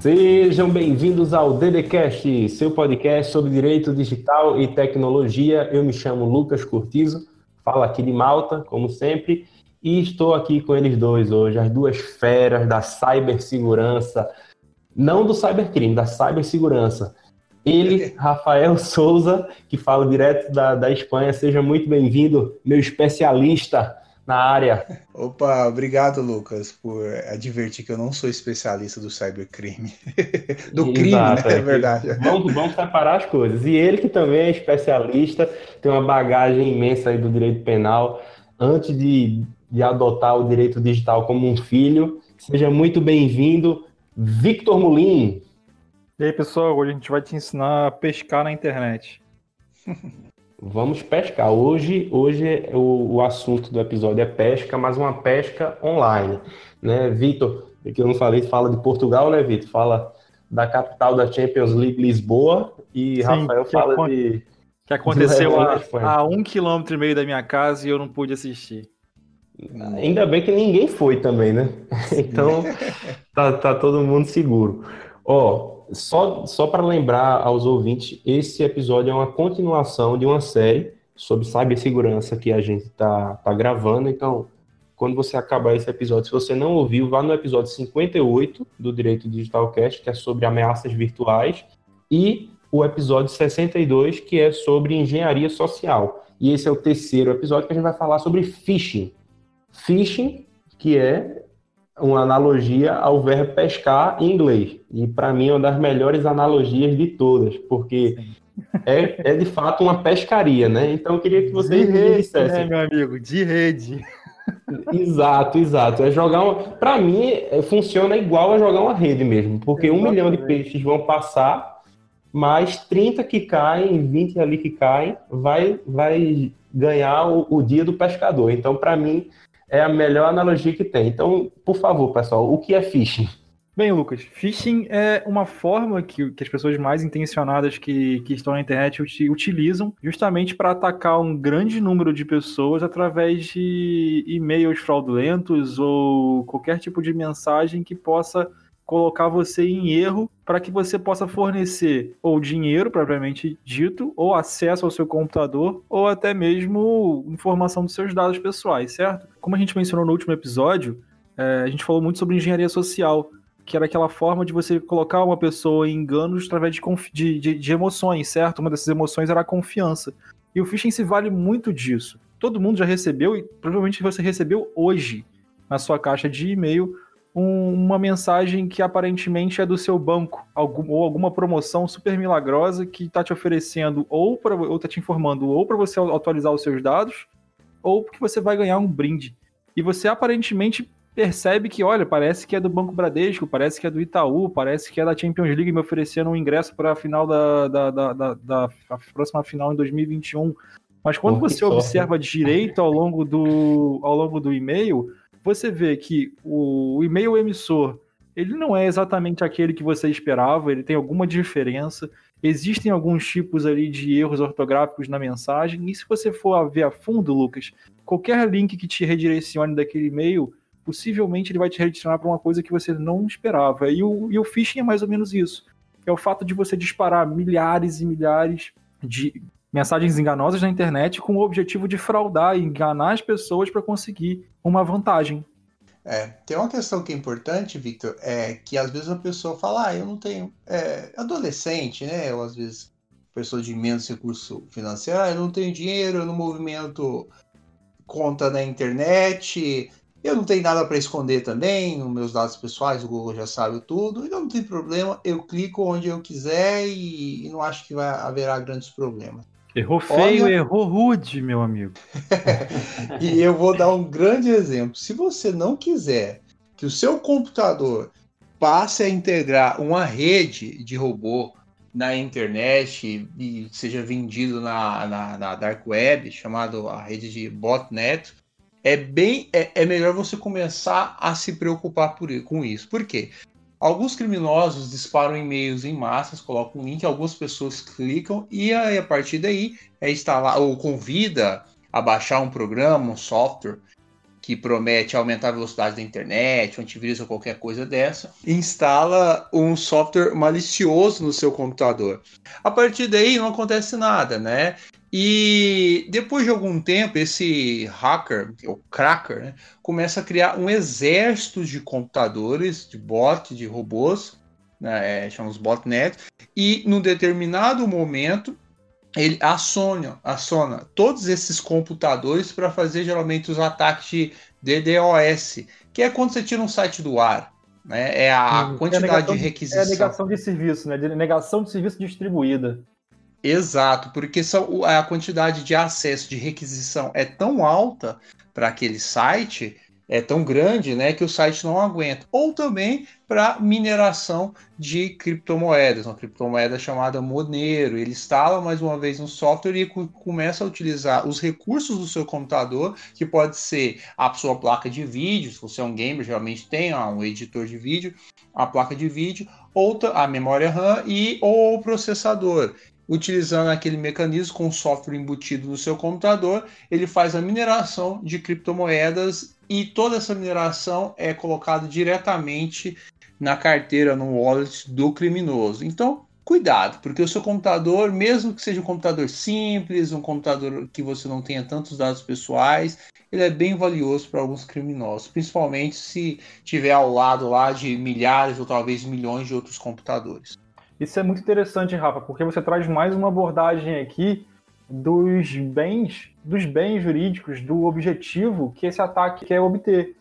Sejam bem-vindos ao DDCast, seu podcast sobre direito digital e tecnologia. Eu me chamo Lucas Cortizo, falo aqui de Malta, como sempre, e estou aqui com eles dois hoje, as duas feras da cibersegurança, não do cybercrime, da cibersegurança. Ele, Rafael Souza, que fala direto da, da Espanha, seja muito bem-vindo, meu especialista na área. Opa, obrigado, Lucas, por advertir que eu não sou especialista do cybercrime. do Exato, crime, né? É, é verdade. Vamos, vamos separar as coisas. E ele, que também é especialista, tem uma bagagem imensa aí do direito penal. Antes de, de adotar o direito digital como um filho, seja muito bem-vindo, Victor Molin. E aí, pessoal, hoje a gente vai te ensinar a pescar na internet. Vamos pescar. Hoje, hoje o, o assunto do episódio é pesca, mas uma pesca online. Né, Vitor, que eu não falei, fala de Portugal, né, Vitor? Fala da capital da Champions League, Lisboa, e Sim, Rafael fala de. Que aconteceu a, a um quilômetro e meio da minha casa e eu não pude assistir. Ainda bem que ninguém foi também, né? Então tá, tá todo mundo seguro. Ó, só, só para lembrar aos ouvintes, esse episódio é uma continuação de uma série sobre cibersegurança que a gente está tá gravando. Então, quando você acabar esse episódio, se você não ouviu, vá no episódio 58 do Direito Digital Cast, que é sobre ameaças virtuais, e o episódio 62, que é sobre engenharia social. E esse é o terceiro episódio que a gente vai falar sobre phishing. Phishing, que é uma analogia ao verbo pescar em inglês. E para mim é uma das melhores analogias de todas, porque é, é de fato uma pescaria, né? Então eu queria que vocês de rede. Né, meu amigo, de rede. Exato, exato. É jogar uma. Para mim, é, funciona igual a jogar uma rede mesmo, porque um milhão de peixes vão passar, mais 30 que caem, 20 ali que caem, vai, vai ganhar o, o dia do pescador. Então, para mim, é a melhor analogia que tem. Então, por favor, pessoal, o que é phishing? Bem, Lucas, phishing é uma forma que, que as pessoas mais intencionadas que, que estão na internet utilizam justamente para atacar um grande número de pessoas através de e-mails fraudulentos ou qualquer tipo de mensagem que possa colocar você em erro para que você possa fornecer ou dinheiro propriamente dito, ou acesso ao seu computador, ou até mesmo informação dos seus dados pessoais, certo? Como a gente mencionou no último episódio, é, a gente falou muito sobre engenharia social, que era aquela forma de você colocar uma pessoa em enganos através de, de, de, de emoções, certo? Uma dessas emoções era a confiança. E o phishing se vale muito disso. Todo mundo já recebeu e provavelmente você recebeu hoje na sua caixa de e-mail um, uma mensagem que aparentemente é do seu banco, algum, ou alguma promoção super milagrosa que está te oferecendo ou para ou está te informando ou para você atualizar os seus dados, ou que você vai ganhar um brinde. E você aparentemente percebe que, olha, parece que é do Banco Bradesco, parece que é do Itaú, parece que é da Champions League me oferecendo um ingresso para a final da, da, da, da, da próxima final em 2021. Mas quando você observa direito ao longo do, ao longo do e-mail, você vê que o e-mail emissor ele não é exatamente aquele que você esperava, ele tem alguma diferença. Existem alguns tipos ali de erros ortográficos na mensagem, e se você for ver a fundo, Lucas, qualquer link que te redirecione daquele e-mail, possivelmente ele vai te redirecionar para uma coisa que você não esperava. E o, e o phishing é mais ou menos isso. É o fato de você disparar milhares e milhares de mensagens enganosas na internet com o objetivo de fraudar e enganar as pessoas para conseguir uma vantagem. É, tem uma questão que é importante, Victor, é que às vezes a pessoa fala, ah, eu não tenho. É, adolescente, né? Ou às vezes pessoa de menos recurso financeiro, ah, eu não tenho dinheiro, eu não movimento conta na internet, eu não tenho nada para esconder também, nos meus dados pessoais, o Google já sabe tudo, então não tem problema, eu clico onde eu quiser e, e não acho que vai haverá grandes problemas. Errou feio, Olha... errou rude, meu amigo. e eu vou dar um grande exemplo. Se você não quiser que o seu computador passe a integrar uma rede de robô na internet e seja vendido na, na, na dark web, chamado a rede de botnet, é bem é, é melhor você começar a se preocupar por, com isso. Por quê? Alguns criminosos disparam e-mails em massas, colocam um link, algumas pessoas clicam e aí, a partir daí é instalar ou convida a baixar um programa, um software que promete aumentar a velocidade da internet, um antivírus ou qualquer coisa dessa, instala um software malicioso no seu computador. A partir daí não acontece nada, né? E depois de algum tempo, esse hacker, o cracker, né, começa a criar um exército de computadores, de bots, de robôs, né, é, chamamos botnet, e num determinado momento ele aciona, aciona todos esses computadores para fazer geralmente os ataques de DDoS, que é quando você tira um site do ar. Né? É a hum, quantidade é a de requisição. É a negação de serviço, né? De negação de serviço distribuída. Exato, porque a quantidade de acesso de requisição é tão alta para aquele site é tão grande né, que o site não aguenta. Ou também para mineração de criptomoedas, uma criptomoeda chamada Monero. Ele instala mais uma vez um software e começa a utilizar os recursos do seu computador, que pode ser a sua placa de vídeo, se você é um gamer, geralmente tem um editor de vídeo, a placa de vídeo, ou a memória RAM e ou o processador utilizando aquele mecanismo com software embutido no seu computador, ele faz a mineração de criptomoedas e toda essa mineração é colocada diretamente na carteira, no wallet do criminoso. Então, cuidado, porque o seu computador, mesmo que seja um computador simples, um computador que você não tenha tantos dados pessoais, ele é bem valioso para alguns criminosos, principalmente se tiver ao lado lá de milhares ou talvez milhões de outros computadores. Isso é muito interessante, Rafa, porque você traz mais uma abordagem aqui dos bens, dos bens jurídicos, do objetivo que esse ataque quer obter.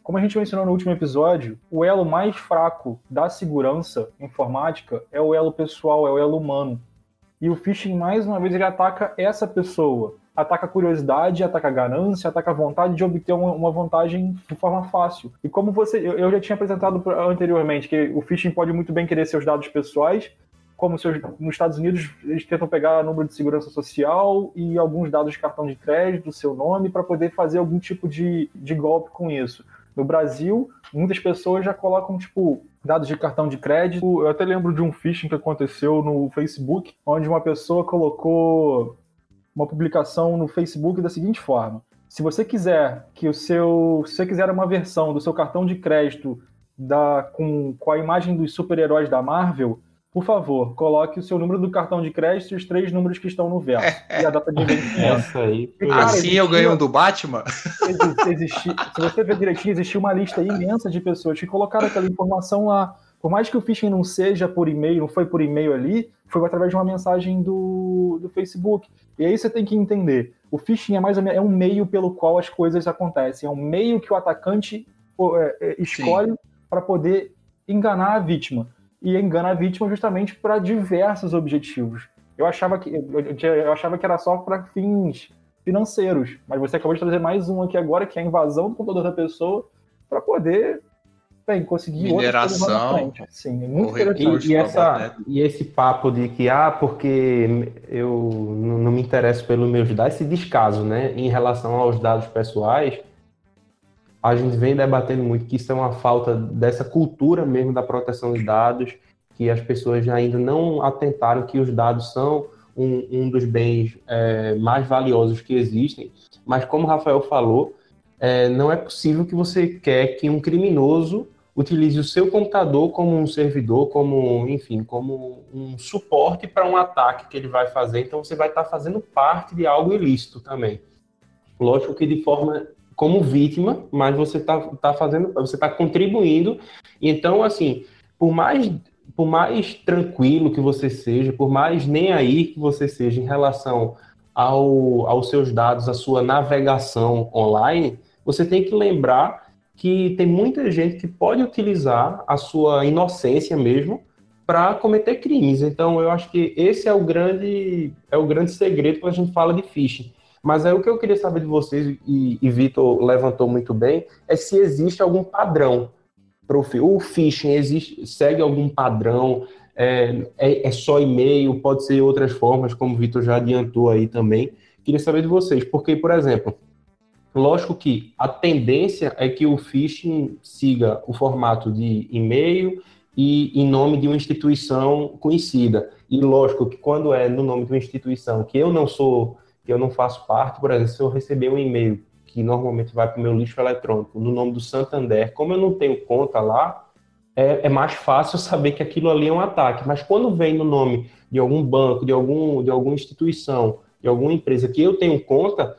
Como a gente mencionou no último episódio, o elo mais fraco da segurança informática é o elo pessoal, é o elo humano. E o phishing, mais uma vez, ele ataca essa pessoa. Ataca a curiosidade, ataca a ganância, ataca a vontade de obter uma, vantagem de forma fácil. E como você, eu, já tinha apresentado anteriormente, que o phishing pode muito bem querer seus dados pessoais, como seus, nos Estados Unidos eles tentam pegar número de segurança social e alguns dados de cartão de crédito, seu nome, para poder fazer algum tipo de, de golpe com isso. No Brasil, muitas pessoas já colocam, tipo, dados de cartão de crédito. Eu até lembro de um phishing que aconteceu no Facebook, onde uma pessoa colocou uma publicação no Facebook da seguinte forma: se você quiser que o seu, se você quiser uma versão do seu cartão de crédito da, com, com a imagem dos super-heróis da Marvel, por favor, coloque o seu número do cartão de crédito e os três números que estão no verso. e a data de vencimento. Essa aí. cara, assim existia, eu ganho um do Batman? Existia, se você ver direitinho, existia uma lista imensa de pessoas que colocaram aquela informação lá. Por mais que o phishing não seja por e-mail, não foi por e-mail ali, foi através de uma mensagem do, do Facebook. E aí você tem que entender. O phishing é mais é um meio pelo qual as coisas acontecem. É um meio que o atacante é, é, escolhe para poder enganar a vítima e engana a vítima justamente para diversos objetivos. Eu achava que eu, eu achava que era só para fins financeiros, mas você acabou de trazer mais um aqui agora que é a invasão do computador da pessoa para poder bem, conseguir mineração. Sim, é muito interessante. E, e, essa, e esse papo de que ah, porque eu não me interesso pelos meus dados, esse descaso, né, em relação aos dados pessoais, a gente vem debatendo muito que isso é uma falta dessa cultura mesmo da proteção de dados, que as pessoas ainda não atentaram que os dados são um, um dos bens é, mais valiosos que existem. Mas como o Rafael falou, é, não é possível que você quer que um criminoso utilize o seu computador como um servidor, como, enfim, como um suporte para um ataque que ele vai fazer. Então você vai estar fazendo parte de algo ilícito também. Lógico que de forma como vítima, mas você está tá fazendo, você está contribuindo. Então, assim, por mais, por mais tranquilo que você seja, por mais nem aí que você seja em relação ao, aos seus dados, à sua navegação online, você tem que lembrar que tem muita gente que pode utilizar a sua inocência mesmo para cometer crimes. Então, eu acho que esse é o grande é o grande segredo quando a gente fala de phishing mas aí o que eu queria saber de vocês, e, e Vitor levantou muito bem, é se existe algum padrão para o phishing, existe, segue algum padrão, é, é, é só e-mail, pode ser outras formas, como o Vitor já adiantou aí também. Queria saber de vocês, porque, por exemplo, lógico que a tendência é que o phishing siga o formato de e-mail e em nome de uma instituição conhecida. E lógico que quando é no nome de uma instituição que eu não sou que eu não faço parte, por exemplo, se eu receber um e-mail que normalmente vai para o meu lixo eletrônico, no nome do Santander, como eu não tenho conta lá, é, é, mais fácil saber que aquilo ali é um ataque. Mas quando vem no nome de algum banco, de, algum, de alguma instituição, de alguma empresa que eu tenho conta,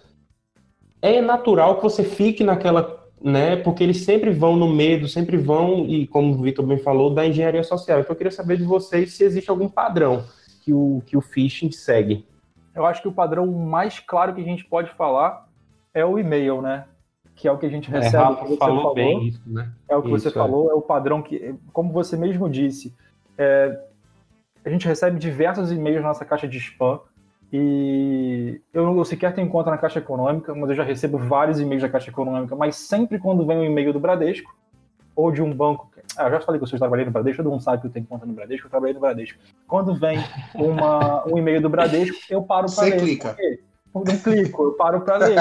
é natural que você fique naquela, né? Porque eles sempre vão no medo, sempre vão, e como o Vitor bem falou, da engenharia social. Então eu queria saber de vocês se existe algum padrão que o, que o phishing segue. Eu acho que o padrão mais claro que a gente pode falar é o e-mail, né? Que é o que a gente é, recebe. É, Rafa falou, falou bem isso, né? É o que isso, você é. falou, é o padrão que, como você mesmo disse, é, a gente recebe diversos e-mails na nossa caixa de spam. E eu não sequer tenho conta na Caixa Econômica, mas eu já recebo vários e-mails da Caixa Econômica, mas sempre quando vem um e-mail do Bradesco ou de um banco. Ah, eu já falei que eu trabalhei no Bradesco, todo mundo sabe que eu tenho conta no Bradesco, eu trabalhei no Bradesco. Quando vem uma, um e-mail do Bradesco, eu paro para ler. Você clica. Eu não clico, eu paro para ler.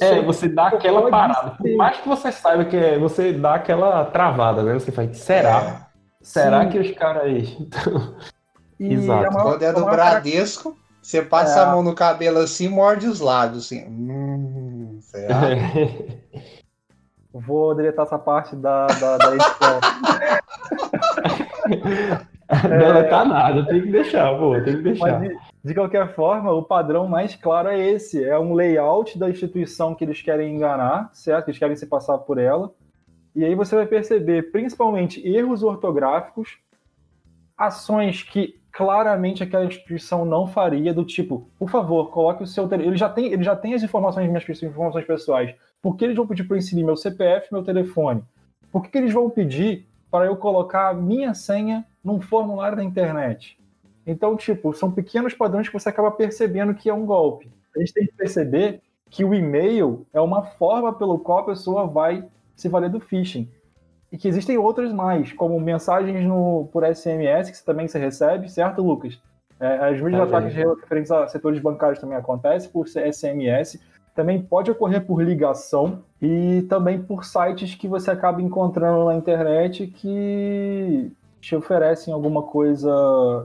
é, você dá aquela parada. Por mais que você saiba que é, você dá aquela travada, né? Você faz, será? É. Será Sim. que os caras. Exato. Maior, Quando é do Bradesco, você passa é. a mão no cabelo assim morde os lábios, assim. Hum, será? Vou deletar essa parte da, da, da edição. Deletar é... nada, tem que deixar, pô, tem que deixar. Mas, de, de, qualquer forma, o padrão mais claro é esse: é um layout da instituição que eles querem enganar, certo? Que eles querem se passar por ela. E aí você vai perceber, principalmente, erros ortográficos, ações que claramente aquela instituição não faria, do tipo, por favor, coloque o seu. Ele já tem, ele já tem as informações, minhas informações pessoais. Por que eles vão pedir para eu inserir meu CPF meu telefone? Por que, que eles vão pedir para eu colocar a minha senha num formulário da internet? Então, tipo, são pequenos padrões que você acaba percebendo que é um golpe. A gente tem que perceber que o e-mail é uma forma pelo qual a pessoa vai se valer do phishing. E que existem outras mais, como mensagens no, por SMS, que também você recebe, certo, Lucas? É, os mesmos ataques referentes a setores bancários também acontecem por SMS. Também pode ocorrer por ligação e também por sites que você acaba encontrando na internet que te oferecem alguma coisa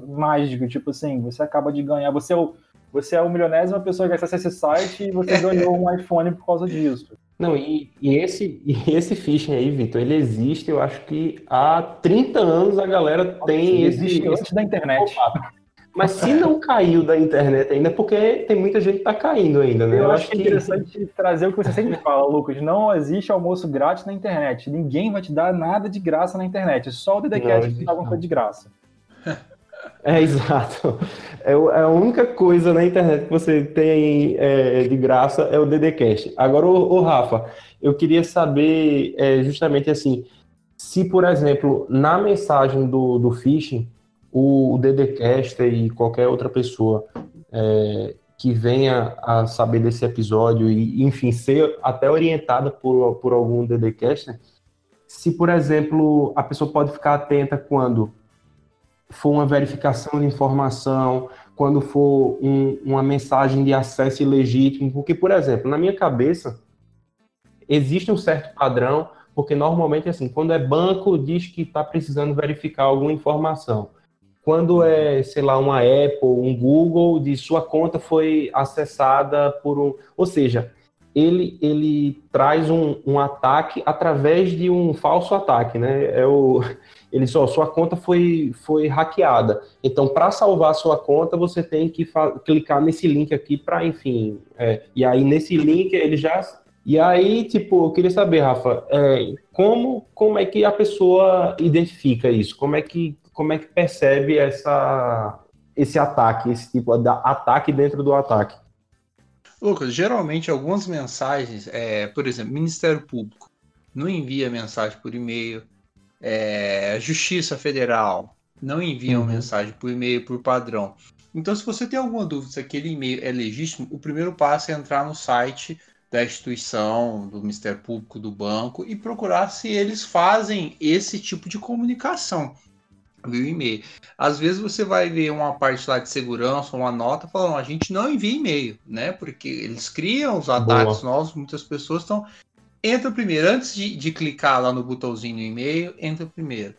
mágica, tipo assim, você acaba de ganhar, você é o, você é o milionésima pessoa que acessa esse site e você ganhou um iPhone por causa disso. Não, e, e, esse, e esse phishing aí, Vitor, ele existe, eu acho que há 30 anos a galera tem esse. Existe antes da internet. Mas se não caiu da internet ainda, é porque tem muita gente que tá caindo ainda, né? Eu, eu acho que é interessante trazer o que você sempre fala, Lucas. Não existe almoço grátis na internet. Ninguém vai te dar nada de graça na internet. Só o DDCast que dá alguma coisa de graça. É, exato. É, é, a única coisa na internet que você tem é, de graça é o DDCast. Agora, o, o Rafa, eu queria saber é, justamente assim, se, por exemplo, na mensagem do, do phishing, o, o DDCast e qualquer outra pessoa é, que venha a saber desse episódio e, enfim, ser até orientada por, por algum DDCast, se, por exemplo, a pessoa pode ficar atenta quando for uma verificação de informação, quando for um, uma mensagem de acesso ilegítimo, porque, por exemplo, na minha cabeça, existe um certo padrão, porque normalmente, assim, quando é banco, diz que está precisando verificar alguma informação. Quando é, sei lá, uma Apple, um Google, diz sua conta foi acessada por um. Ou seja, ele, ele traz um, um ataque através de um falso ataque, né? É o, ele só sua conta foi, foi hackeada. Então, para salvar sua conta, você tem que clicar nesse link aqui para, enfim. É, e aí, nesse link, ele já. E aí, tipo, eu queria saber, Rafa, é, como, como é que a pessoa identifica isso? Como é que, como é que percebe essa, esse ataque, esse tipo de ataque dentro do ataque? Lucas, geralmente algumas mensagens, é, por exemplo, Ministério Público não envia mensagem por e-mail, é, Justiça Federal não envia uhum. mensagem por e-mail por padrão. Então, se você tem alguma dúvida se aquele e-mail é legítimo, o primeiro passo é entrar no site da instituição, do Ministério Público, do banco e procurar se eles fazem esse tipo de comunicação via e-mail. Às vezes você vai ver uma parte lá de segurança, uma nota falando, a gente não envia e-mail, né? Porque eles criam os ataques Boa. novos, muitas pessoas estão. Entra primeiro, antes de, de clicar lá no botãozinho no e-mail, entra primeiro.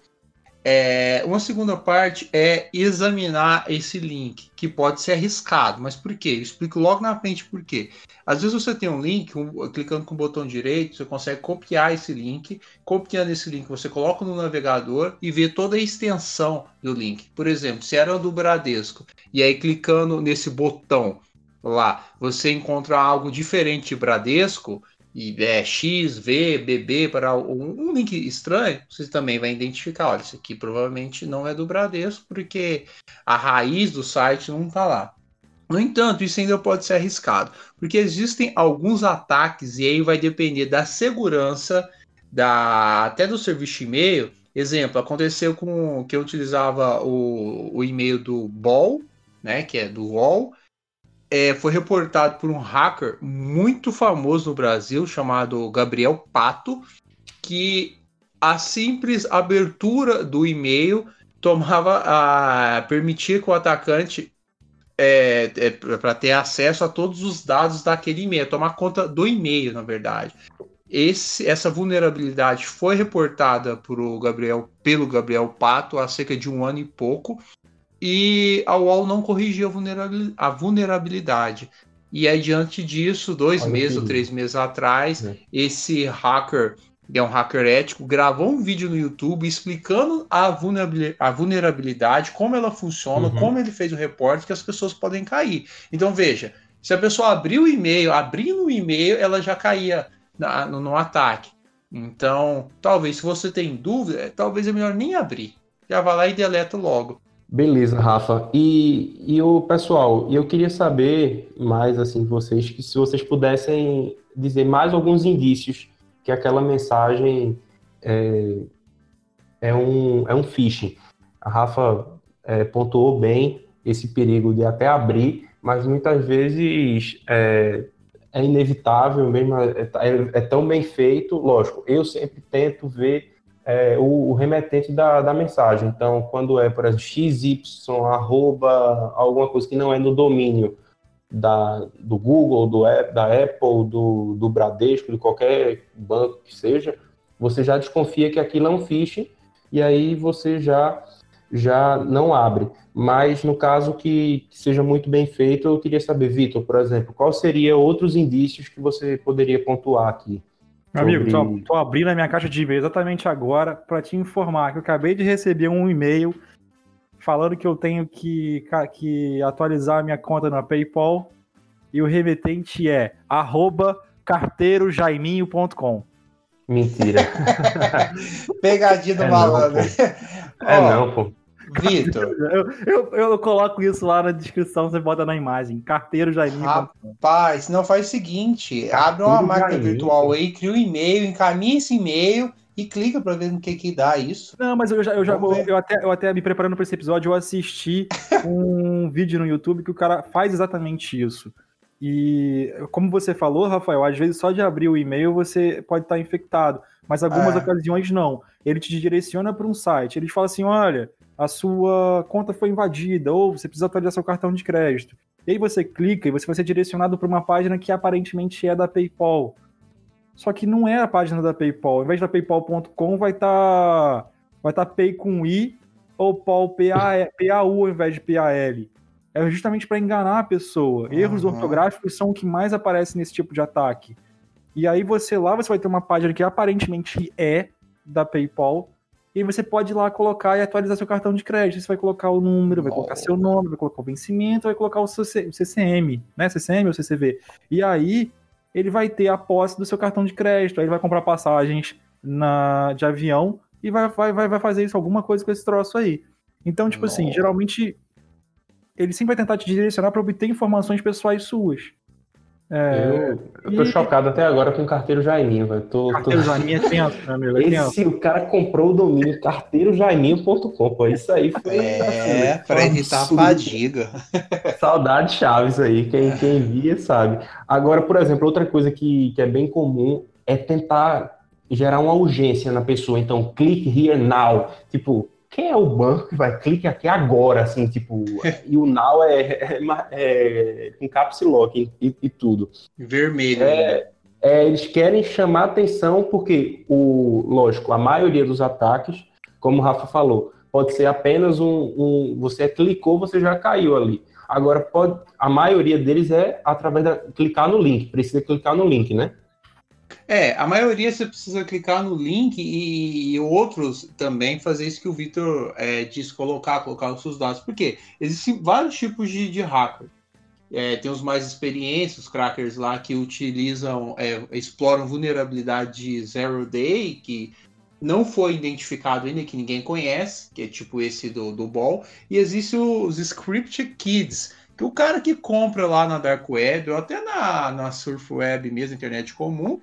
É, uma segunda parte é examinar esse link, que pode ser arriscado. Mas por quê? Eu explico logo na frente por quê. Às vezes você tem um link, um, clicando com o botão direito, você consegue copiar esse link. Copiando esse link, você coloca no navegador e vê toda a extensão do link. Por exemplo, se era do Bradesco, e aí clicando nesse botão lá, você encontra algo diferente de Bradesco, e é X, V, BB para um, um, link estranho, você também vai identificar, olha, isso aqui provavelmente não é do Bradesco, porque a raiz do site não está lá. No entanto, isso ainda pode ser arriscado, porque existem alguns ataques e aí vai depender da segurança da até do serviço de e-mail. Exemplo, aconteceu com que eu utilizava o, o e-mail do Ball, né, que é do UOL, é, foi reportado por um hacker muito famoso no Brasil, chamado Gabriel Pato, que a simples abertura do e-mail tomava a permitir que o atacante é, é, para ter acesso a todos os dados daquele e-mail, tomar conta do e-mail, na verdade. Esse, essa vulnerabilidade foi reportada por Gabriel, pelo Gabriel Pato há cerca de um ano e pouco, e a UOL não corrigiu a vulnerabilidade. E aí, diante disso, dois Olha meses ou três meses atrás, é. esse hacker, que é um hacker ético, gravou um vídeo no YouTube explicando a vulnerabilidade, a vulnerabilidade como ela funciona, uhum. como ele fez o reporte, que as pessoas podem cair. Então, veja, se a pessoa abriu o e-mail, abrindo o e-mail, ela já caía na, no, no ataque. Então, talvez, se você tem dúvida, talvez é melhor nem abrir. Já vai lá e deleta logo. Beleza, Rafa. E, e o pessoal, eu queria saber mais assim vocês que se vocês pudessem dizer mais alguns indícios que aquela mensagem é, é um é um phishing. A Rafa é, pontuou bem esse perigo de até abrir, mas muitas vezes é, é inevitável mesmo, é, é, é tão bem feito. Lógico, eu sempre tento ver é, o, o, remetente da, da mensagem. Então, quando é, por exemplo, xy, arroba, alguma coisa que não é no domínio da, do Google, do, da Apple, do, do Bradesco, de qualquer banco que seja, você já desconfia que aquilo é um phishing e aí você já, já não abre. Mas no caso que, que seja muito bem feito, eu queria saber, Vitor, por exemplo, qual seria outros indícios que você poderia pontuar aqui? Meu amigo, tô, tô, abrindo a minha caixa de e-mail exatamente agora para te informar que eu acabei de receber um e-mail falando que eu tenho que, que atualizar a minha conta na PayPal e o remetente é carteirojaiminho.com. Mentira. Pegadinha do é malandro. É não, pô. Vitor. Eu, eu, eu, coloco isso lá na descrição, você bota na imagem. Carteiro Jaiminho. Rapaz, não faz o seguinte: abre uma máquina virtual aí, cria um e-mail, encaminha esse e-mail e clica para ver no que que dá isso. Não, mas eu já, eu, já eu, eu, até, eu até me preparando para esse episódio, eu assisti um vídeo no YouTube que o cara faz exatamente isso. E como você falou, Rafael, às vezes só de abrir o e-mail você pode estar infectado, mas algumas é. ocasiões não. Ele te direciona para um site, ele te fala assim: olha, a sua conta foi invadida, ou você precisa atualizar seu cartão de crédito. E aí você clica e você vai ser direcionado para uma página que aparentemente é da PayPal. Só que não é a página da PayPal. Ao invés da paypal.com vai estar tá, vai tá Pay com I ou PAL PAU ao invés de PAL. É justamente para enganar a pessoa. Uhum. Erros ortográficos são o que mais aparece nesse tipo de ataque. E aí você lá você vai ter uma página que aparentemente é da PayPal, e você pode ir lá colocar e atualizar seu cartão de crédito. Você vai colocar o número, vai colocar seu nome, vai colocar o vencimento, vai colocar o seu CCM, né? CCM ou CCV. E aí ele vai ter a posse do seu cartão de crédito. Aí ele vai comprar passagens na, de avião e vai, vai, vai, vai fazer isso, alguma coisa com esse troço aí. Então, tipo Nossa. assim, geralmente ele sempre vai tentar te direcionar para obter informações pessoais suas. É, eu, eu tô e... chocado até agora com o carteiro Jaiminho, velho. Tô, carteiro tô... Jaiminho é tenso, meu amigo. É Esse, o cara comprou o domínio carteirojaiminho.com, pô. Isso aí foi. É, assim, pra evitar a fadiga. Saudade Chaves aí, quem, quem via sabe. Agora, por exemplo, outra coisa que, que é bem comum é tentar gerar uma urgência na pessoa. Então, click here now. Tipo, quem é o banco que vai clique aqui agora, assim, tipo, e o now é, é, é com caps lock e, e, tudo. Vermelho. É, é, eles querem chamar atenção porque, o, lógico, a maioria dos ataques como o Rafa falou, pode ser apenas um, um você clicou, você já caiu ali. Agora, pode, a maioria deles é através da clicar no link, precisa clicar no link, né? É, a maioria você precisa clicar no link e, e outros também fazer isso que o Victor é, diz, colocar, colocar os seus dados. Porque existem vários tipos de, de hacker. É, tem os mais experientes, os crackers lá que utilizam, é, exploram vulnerabilidade de zero day, que não foi identificado ainda, que ninguém conhece, que é tipo esse do, do Ball. E existe os Script Kids, que o cara que compra lá na Dark Web, ou até na, na Surf Web mesmo, internet comum,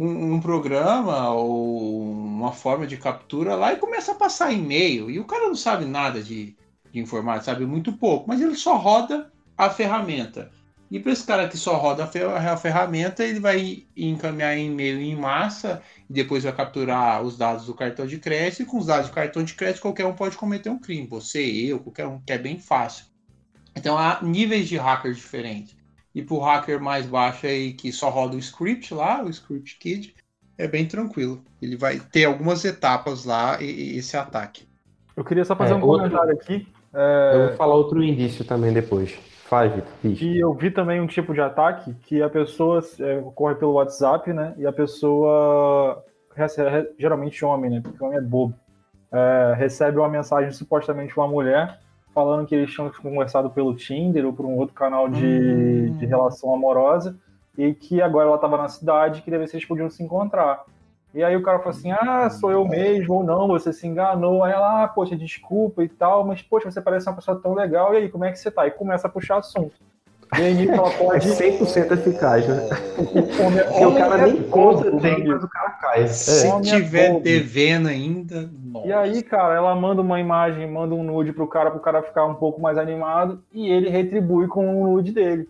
um, um, programa ou uma forma de captura lá e começa a passar e-mail. E o cara não sabe nada de, de informática, sabe muito pouco, mas ele só roda a ferramenta. E para esse cara que só roda a ferramenta, ele vai encaminhar e-mail em massa e depois vai capturar os dados do cartão de crédito. E com os dados do cartão de crédito, qualquer um pode cometer um crime. Você, eu, qualquer um, que é bem fácil. Então há níveis de hackers diferentes. E para o hacker mais baixo aí, que só roda o script lá, o script kid, é bem tranquilo. Ele vai ter algumas etapas lá e, e esse ataque. Eu queria só fazer é, um outro... comentário aqui. É... Eu vou falar outro indício também depois. Faz, Vitor. E eu vi também um tipo de ataque que a pessoa é, ocorre pelo WhatsApp, né? E a pessoa, geralmente homem, né? Porque homem é bobo. É, recebe uma mensagem supostamente uma mulher falando que eles tinham conversado pelo Tinder ou por um outro canal de, hum. de relação amorosa e que agora ela estava na cidade que deve ser eles podiam se encontrar. E aí o cara falou assim, ah, sou eu mesmo ou não, você se enganou. Aí ela, ah, poxa, desculpa e tal, mas poxa, você parece uma pessoa tão legal, e aí, como é que você tá? E começa a puxar assunto. E aí ela pode... É 100% eficaz, né? Porque o cara nem conta, tem, mas o cara cai. Se é. tiver devendo ainda... Nossa. E aí, cara, ela manda uma imagem, manda um nude pro cara, pro cara ficar um pouco mais animado, e ele retribui com o um nude dele.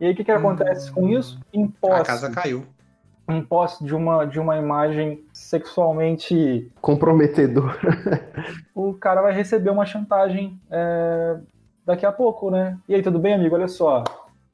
E aí, o que que acontece hum, com isso? Imposto. A casa caiu um post de uma, de uma imagem sexualmente comprometedora, o cara vai receber uma chantagem é, daqui a pouco, né? E aí, tudo bem, amigo? Olha só,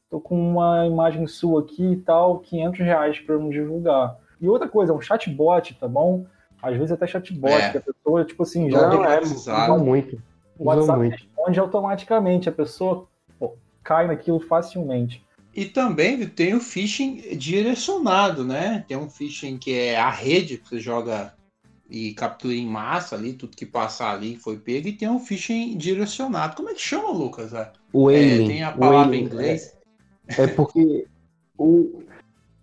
tô com uma imagem sua aqui e tal, 500 reais para não divulgar. E outra coisa, um chatbot, tá bom? Às vezes até chatbot, é. que a pessoa, tipo assim, já não é, usa muito. O WhatsApp muito. responde automaticamente, a pessoa pô, cai naquilo facilmente. E também tem o phishing direcionado, né? Tem um phishing que é a rede que você joga e captura em massa ali, tudo que passar ali foi pego, e tem um phishing direcionado. Como é que chama, Lucas? O alien. É, tem a palavra em inglês. É, é porque o,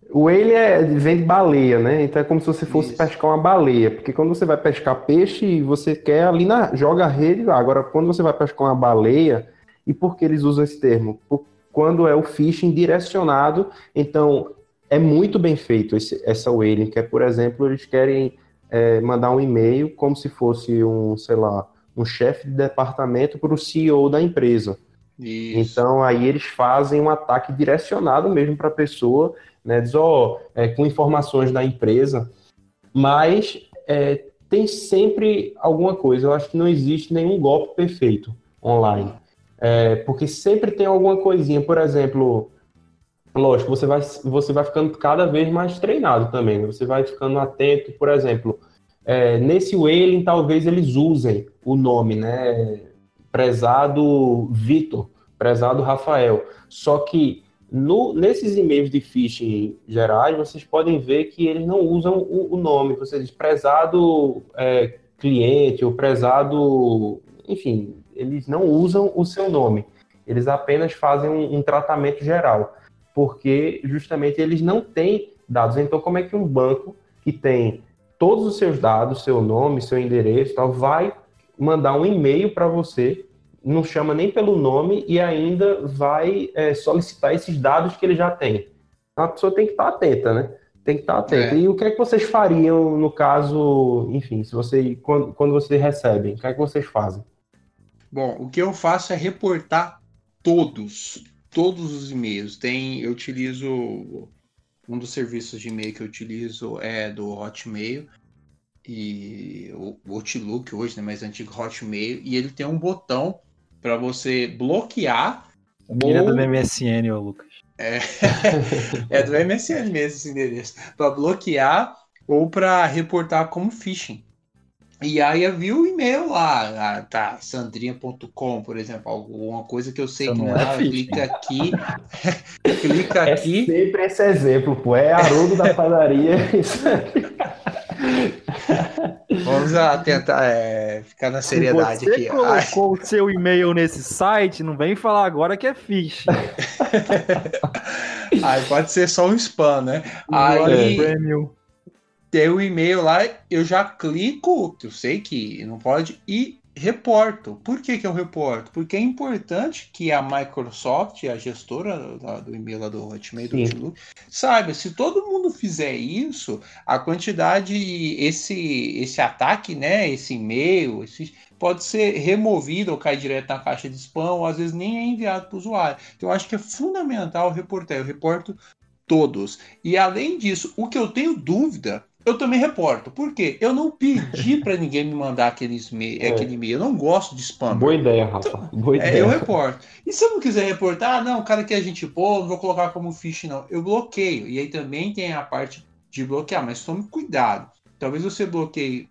o alien é, vem de baleia, né? Então é como se você fosse Isso. pescar uma baleia. Porque quando você vai pescar peixe, você quer ali na. joga a rede lá. Agora, quando você vai pescar uma baleia, e por que eles usam esse termo? Por, quando é o phishing direcionado. Então, é muito bem feito esse, essa whaling, que é, por exemplo, eles querem é, mandar um e-mail como se fosse um, sei lá, um chefe de departamento para o CEO da empresa. Isso. Então, aí eles fazem um ataque direcionado mesmo para a pessoa, né? Diz, ó, oh, é, com informações da empresa, mas é, tem sempre alguma coisa. Eu acho que não existe nenhum golpe perfeito online. É, porque sempre tem alguma coisinha, por exemplo, lógico, você vai, você vai ficando cada vez mais treinado também, né? você vai ficando atento, por exemplo, é, nesse whaling talvez eles usem o nome, né, prezado Vitor, prezado Rafael, só que no, nesses e-mails de phishing gerais, vocês podem ver que eles não usam o, o nome, você diz prezado é, cliente ou prezado, enfim, eles não usam o seu nome, eles apenas fazem um, um tratamento geral, porque justamente eles não têm dados. Então, como é que um banco que tem todos os seus dados, seu nome, seu endereço, tal, vai mandar um e-mail para você, não chama nem pelo nome e ainda vai é, solicitar esses dados que ele já tem. Então, a pessoa tem que estar atenta, né? Tem que estar atenta. É. E o que é que vocês fariam no caso, enfim, se você quando, quando vocês recebem, o que é que vocês fazem? Bom, o que eu faço é reportar todos, todos os e-mails. Tem, eu utilizo um dos serviços de e-mail que eu utilizo é do Hotmail e o Outlook hoje, né, mais antigo Hotmail, e ele tem um botão para você bloquear. Menina ou... do MSN, ô Lucas. É, é do MSN mesmo esse endereço. Para bloquear ou para reportar como phishing. E aí eu vi o e-mail lá, tá, sandrinha.com, por exemplo, alguma coisa que eu sei que não é, é clica aqui, clica é aqui. sempre esse exemplo, pô, é Haroldo da padaria. Vamos lá tentar é, ficar na seriedade Se você aqui. colocou Ai. o seu e-mail nesse site, não vem falar agora que é fish. Aí pode ser só um spam, né? Aí, tem o e-mail lá, eu já clico, eu sei que não pode, e reporto. Por que, que eu reporto? Porque é importante que a Microsoft, a gestora do e-mail lá do Hotmail, do Outlook, saiba, se todo mundo fizer isso, a quantidade, esse, esse ataque, né, esse e-mail, esse, pode ser removido ou cair direto na caixa de spam, ou às vezes nem é enviado para o usuário. Então, eu acho que é fundamental reportar. Eu reporto todos. E além disso, o que eu tenho dúvida eu também reporto. Por quê? Eu não pedi para ninguém me mandar aqueles e é. aquele e-mail. Eu não gosto de spam. Boa ideia, Rafa. Então, Boa ideia. É, eu reporto. E se eu não quiser reportar, ah, não, o cara que a gente pô, não vou colocar como fish, não. Eu bloqueio. E aí também tem a parte de bloquear, mas tome cuidado. Talvez você bloqueie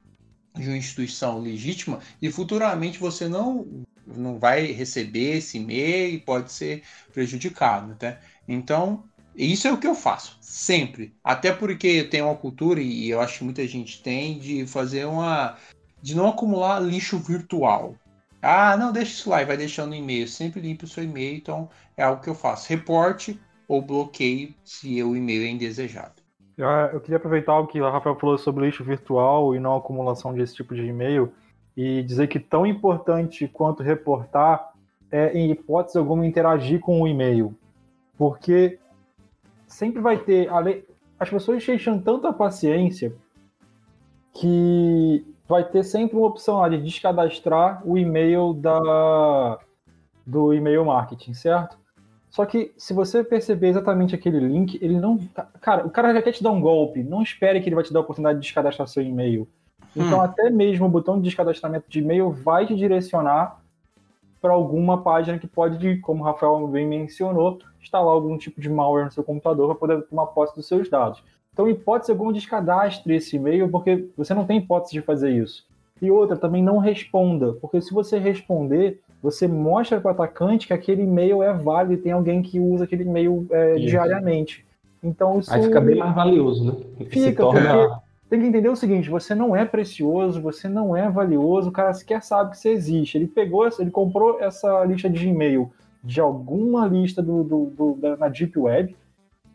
de uma instituição legítima e futuramente você não, não vai receber esse e-mail e pode ser prejudicado. Né? Então, isso é o que eu faço, sempre. Até porque tem uma cultura, e eu acho que muita gente tem, de fazer uma. de não acumular lixo virtual. Ah, não, deixa isso lá e vai deixando no e-mail. Sempre limpa o seu e-mail, então é algo que eu faço. Reporte ou bloqueio se o e-mail é indesejado. Eu queria aproveitar o que o Rafael falou sobre lixo virtual e não acumulação desse tipo de e-mail e dizer que tão importante quanto reportar é, em hipótese alguma, interagir com o e-mail. Porque sempre vai ter. As pessoas deixam tanta paciência que vai ter sempre uma opção lá de descadastrar o e-mail da, do e-mail marketing, certo? Só que se você perceber exatamente aquele link, ele não. Cara, o cara já quer te dar um golpe. Não espere que ele vai te dar a oportunidade de descadastrar seu e-mail. Então, hum. até mesmo o botão de descadastramento de e-mail vai te direcionar para alguma página que pode, como o Rafael bem mencionou, instalar algum tipo de malware no seu computador para poder tomar posse dos seus dados. Então, hipótese alguma, descadastre esse e-mail, porque você não tem hipótese de fazer isso. E outra, também não responda, porque se você responder, você mostra para o atacante que aquele e-mail é válido e tem alguém que usa aquele e-mail é, diariamente. Então isso. Aí fica bem mais valioso, né? Fica, porque tem que entender o seguinte: você não é precioso, você não é valioso, o cara sequer sabe que você existe. Ele pegou, ele comprou essa lista de e-mail de alguma lista do, do, do da, na Deep Web,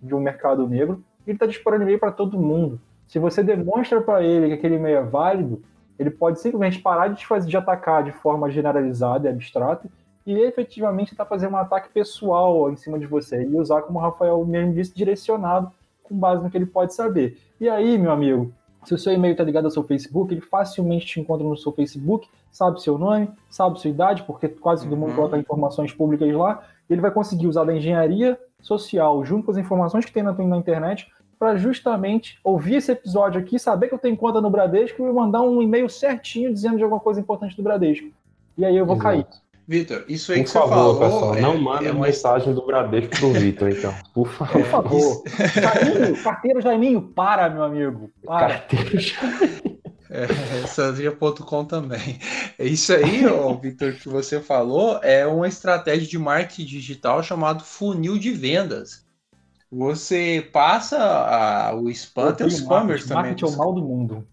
de um mercado negro, ele está disparando e-mail para todo mundo. Se você demonstra para ele que aquele e-mail é válido, ele pode simplesmente parar de, fazer, de atacar de forma generalizada e abstrata e efetivamente estar tá fazendo um ataque pessoal em cima de você e usar, como o Rafael mesmo disse, direcionado com base no que ele pode saber. E aí, meu amigo, se o seu e-mail está ligado ao seu Facebook, ele facilmente te encontra no seu Facebook, sabe seu nome, sabe sua idade, porque quase todo mundo uhum. coloca informações públicas lá. Ele vai conseguir usar da engenharia social junto com as informações que tem na, na internet para justamente ouvir esse episódio aqui, saber que eu tenho conta no Bradesco e mandar um e-mail certinho dizendo de alguma coisa importante do Bradesco. E aí eu vou Exato. cair. Vitor, isso aí Por que favor, você falou. Pessoal, é, não manda é uma mensagem do Bradesco pro Vitor, então. Por favor. Por favor. Jaiminho, carteira Jaiminho, para, meu amigo. Para. Carteira é, Sandria.com também. Isso aí, ó, Vitor, que você falou, é uma estratégia de marketing digital chamado funil de vendas. Você passa a, o spam, tem os spammers também. Marketing é o mal do mundo.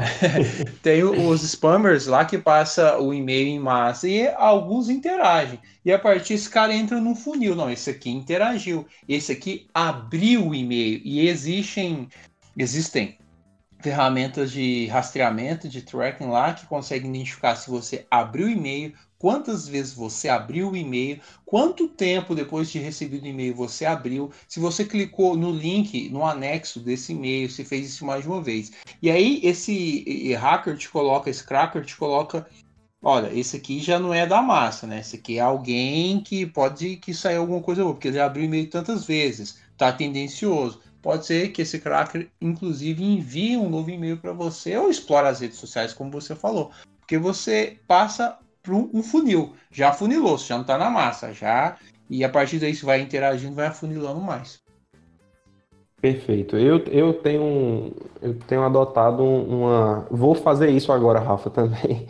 tem os spammers lá que passa o e-mail em massa e alguns interagem. E a partir esse cara entra num funil. Não, esse aqui interagiu. Esse aqui abriu o e-mail. E existem, existem ferramentas de rastreamento, de tracking lá, que conseguem identificar se você abriu o e-mail, quantas vezes você abriu o e-mail, quanto tempo depois de recebido o e-mail você abriu, se você clicou no link, no anexo desse e-mail, se fez isso mais de uma vez. E aí esse hacker te coloca, esse cracker te coloca, olha, esse aqui já não é da massa, né? Esse aqui é alguém que pode que sair alguma coisa boa, porque ele já abriu e-mail tantas vezes, tá tendencioso. Pode ser que esse cracker, inclusive, envie um novo e-mail para você ou explore as redes sociais, como você falou. Porque você passa para um funil. Já funilou, já não está na massa, já. E a partir daí você vai interagindo, vai afunilando mais. Perfeito. Eu, eu tenho eu tenho adotado uma. Vou fazer isso agora, Rafa, também.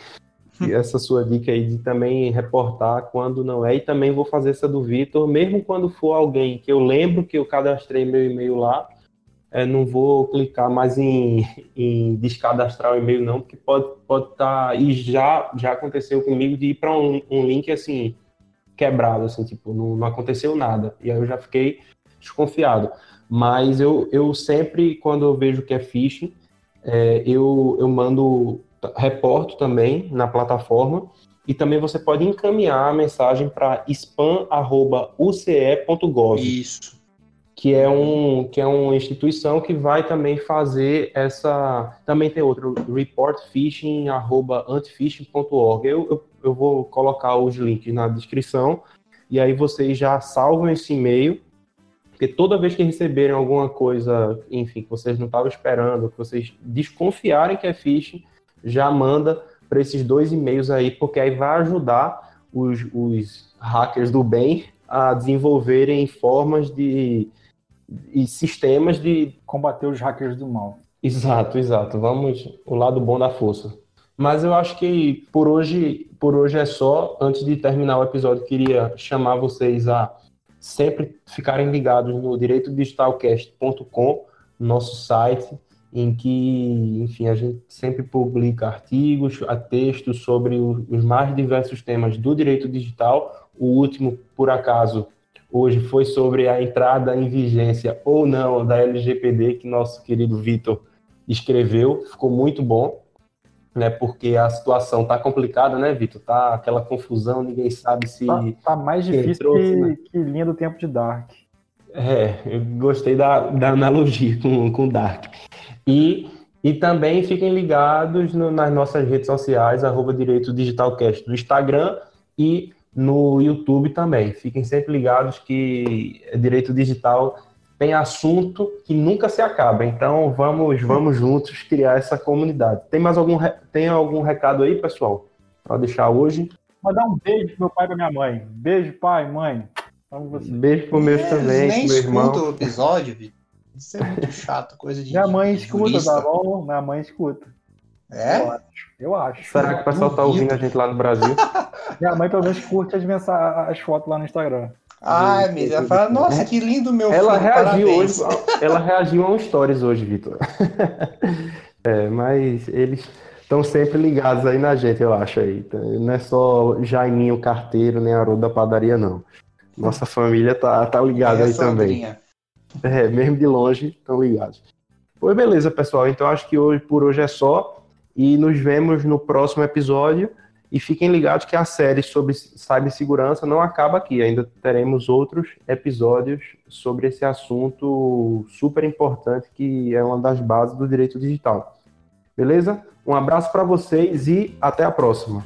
E essa sua dica aí de também reportar quando não é, e também vou fazer essa do Vitor, mesmo quando for alguém que eu lembro que eu cadastrei meu e-mail lá, é, não vou clicar mais em, em descadastrar o e-mail, não, porque pode estar. Pode tá, e já, já aconteceu comigo de ir para um, um link assim, quebrado, assim, tipo, não, não aconteceu nada. E aí eu já fiquei desconfiado. Mas eu, eu sempre, quando eu vejo que é phishing, é, eu, eu mando, reporto também na plataforma e também você pode encaminhar a mensagem para spam.uce.gov. Isso. Que é, um, que é uma instituição que vai também fazer essa. Também tem outro, reportphishing.antifishing.org. Eu, eu, eu vou colocar os links na descrição e aí vocês já salvam esse e-mail porque toda vez que receberem alguma coisa, enfim, que vocês não estavam esperando, que vocês desconfiarem que é phishing, já manda para esses dois e-mails aí, porque aí vai ajudar os, os hackers do bem a desenvolverem formas de e sistemas de combater os hackers do mal. Exato, exato. Vamos o lado bom da força. Mas eu acho que por hoje, por hoje é só. Antes de terminar o episódio, queria chamar vocês a sempre ficarem ligados no direitodigitalcast.com, nosso site, em que, enfim, a gente sempre publica artigos, textos sobre os mais diversos temas do direito digital. O último, por acaso, hoje foi sobre a entrada em vigência ou não da LGPD, que nosso querido Vitor escreveu, ficou muito bom né? Porque a situação tá complicada, né, Vitor? Tá aquela confusão, ninguém sabe se. Tá, tá mais difícil trouxe, que, né? que linha do tempo de Dark. É, eu gostei da, da analogia com, com Dark. E, e também fiquem ligados no, nas nossas redes sociais, arroba Direito Digitalcast, no Instagram e no YouTube também. Fiquem sempre ligados que Direito Digital tem assunto que nunca se acaba. Então vamos, vamos juntos criar essa comunidade. Tem mais algum, tem algum recado aí, pessoal, para deixar hoje? Mandar um beijo pro meu pai e pra minha mãe. Beijo, pai, mãe. Beijo pro meu é, também, nem pro meu irmão. o episódio. Isso é muito chato, coisa de. Minha mãe escuta, tá bom? Minha mãe escuta. É? Eu acho. Eu acho. Será que o pessoal tá ouvindo a gente lá no Brasil? Minha mãe pelo menos curte as, mensagens, as fotos lá no Instagram. Ah, Misa, ela fala, nossa, que lindo meu ela filho, reagiu parabéns. hoje, Ela reagiu a um stories hoje, Vitor. é, mas eles estão sempre ligados aí na gente, eu acho aí. Não é só Jaiminho carteiro, nem Haroldo da padaria, não. Nossa família tá, tá ligada é aí também. É, mesmo de longe, estão ligados. Pois beleza, pessoal. Então acho que hoje por hoje é só. E nos vemos no próximo episódio. E fiquem ligados que a série sobre cibersegurança não acaba aqui, ainda teremos outros episódios sobre esse assunto super importante que é uma das bases do direito digital. Beleza? Um abraço para vocês e até a próxima.